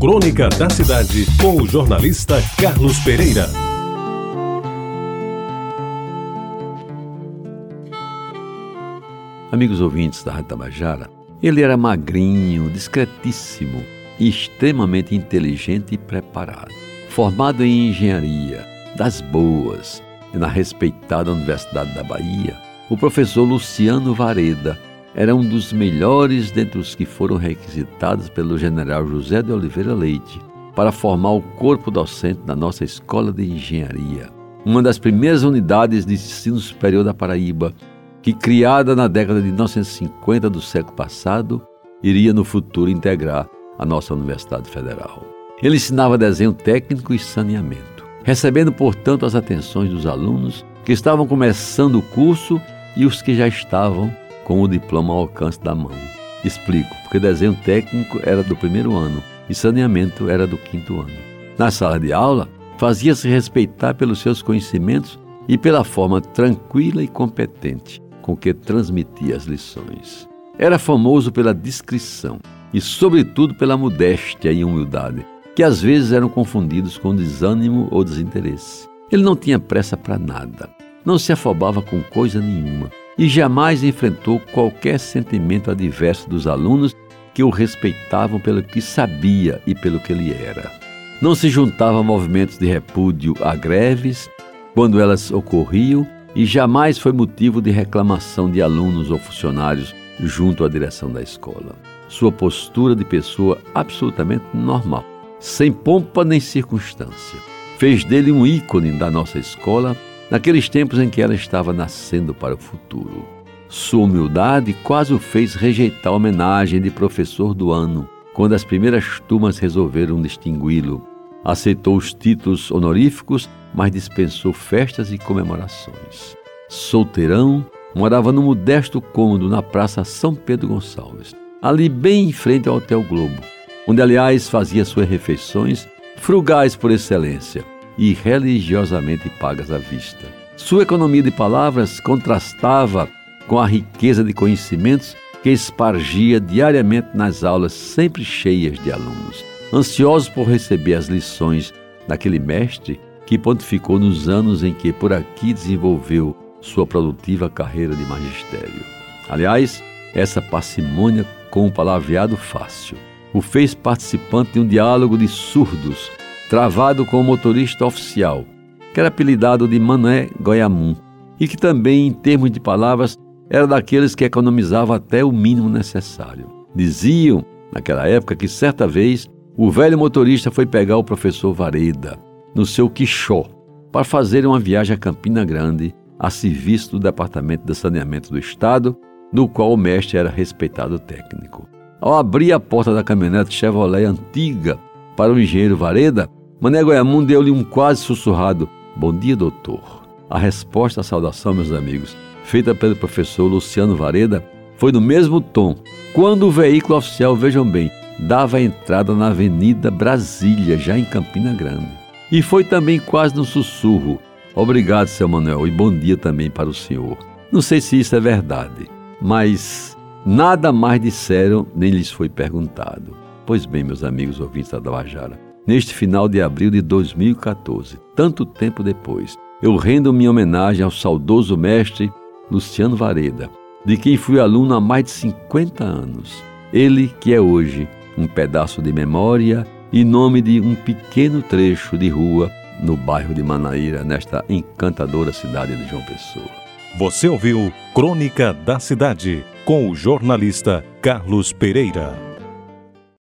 Crônica da Cidade, com o jornalista Carlos Pereira. Amigos ouvintes da Rádio Tabajara, ele era magrinho, discretíssimo e extremamente inteligente e preparado. Formado em engenharia, das boas, na respeitada Universidade da Bahia, o professor Luciano Vareda era um dos melhores dentre os que foram requisitados pelo general José de Oliveira Leite para formar o corpo docente da nossa Escola de Engenharia, uma das primeiras unidades de ensino superior da Paraíba, que, criada na década de 1950 do século passado, iria no futuro integrar a nossa Universidade Federal. Ele ensinava desenho técnico e saneamento, recebendo, portanto, as atenções dos alunos que estavam começando o curso e os que já estavam com o diploma ao alcance da mão. Explico, porque desenho técnico era do primeiro ano e saneamento era do quinto ano. Na sala de aula, fazia-se respeitar pelos seus conhecimentos e pela forma tranquila e competente com que transmitia as lições. Era famoso pela discrição e, sobretudo, pela modéstia e humildade, que às vezes eram confundidos com desânimo ou desinteresse. Ele não tinha pressa para nada, não se afobava com coisa nenhuma e jamais enfrentou qualquer sentimento adverso dos alunos que o respeitavam pelo que sabia e pelo que ele era. Não se juntava a movimentos de repúdio a greves quando elas ocorriam e jamais foi motivo de reclamação de alunos ou funcionários junto à direção da escola. Sua postura de pessoa absolutamente normal, sem pompa nem circunstância, fez dele um ícone da nossa escola naqueles tempos em que ela estava nascendo para o futuro. Sua humildade quase o fez rejeitar a homenagem de professor do ano, quando as primeiras turmas resolveram distingui-lo. Aceitou os títulos honoríficos, mas dispensou festas e comemorações. Solteirão, morava num modesto cômodo na Praça São Pedro Gonçalves, ali bem em frente ao Hotel Globo, onde, aliás, fazia suas refeições, frugais por excelência e religiosamente pagas à vista. Sua economia de palavras contrastava com a riqueza de conhecimentos que espargia diariamente nas aulas sempre cheias de alunos, ansiosos por receber as lições daquele mestre que pontificou nos anos em que por aqui desenvolveu sua produtiva carreira de magistério. Aliás, essa parcimônia com um palavreado fácil o fez participante de um diálogo de surdos travado com o motorista oficial, que era apelidado de Mané Goiamum, e que também, em termos de palavras, era daqueles que economizavam até o mínimo necessário. Diziam, naquela época, que certa vez o velho motorista foi pegar o professor Vareda no seu Quixó para fazer uma viagem a Campina Grande a serviço do Departamento de Saneamento do Estado, do qual o mestre era respeitado técnico. Ao abrir a porta da caminhonete Chevrolet antiga para o engenheiro Vareda, Mané Goiamum deu-lhe um quase sussurrado Bom dia, doutor. A resposta à saudação, meus amigos, feita pelo professor Luciano Vareda, foi do mesmo tom, quando o veículo oficial, vejam bem, dava entrada na Avenida Brasília, já em Campina Grande. E foi também quase no sussurro. Obrigado, seu Manuel, e bom dia também para o senhor. Não sei se isso é verdade, mas nada mais disseram nem lhes foi perguntado. Pois bem, meus amigos ouvintes da Tabajara, neste final de abril de 2014, tanto tempo depois, eu rendo minha homenagem ao saudoso mestre Luciano Vareda, de quem fui aluno há mais de 50 anos. Ele que é hoje um pedaço de memória e nome de um pequeno trecho de rua no bairro de Manaíra, nesta encantadora cidade de João Pessoa. Você ouviu Crônica da Cidade com o jornalista Carlos Pereira.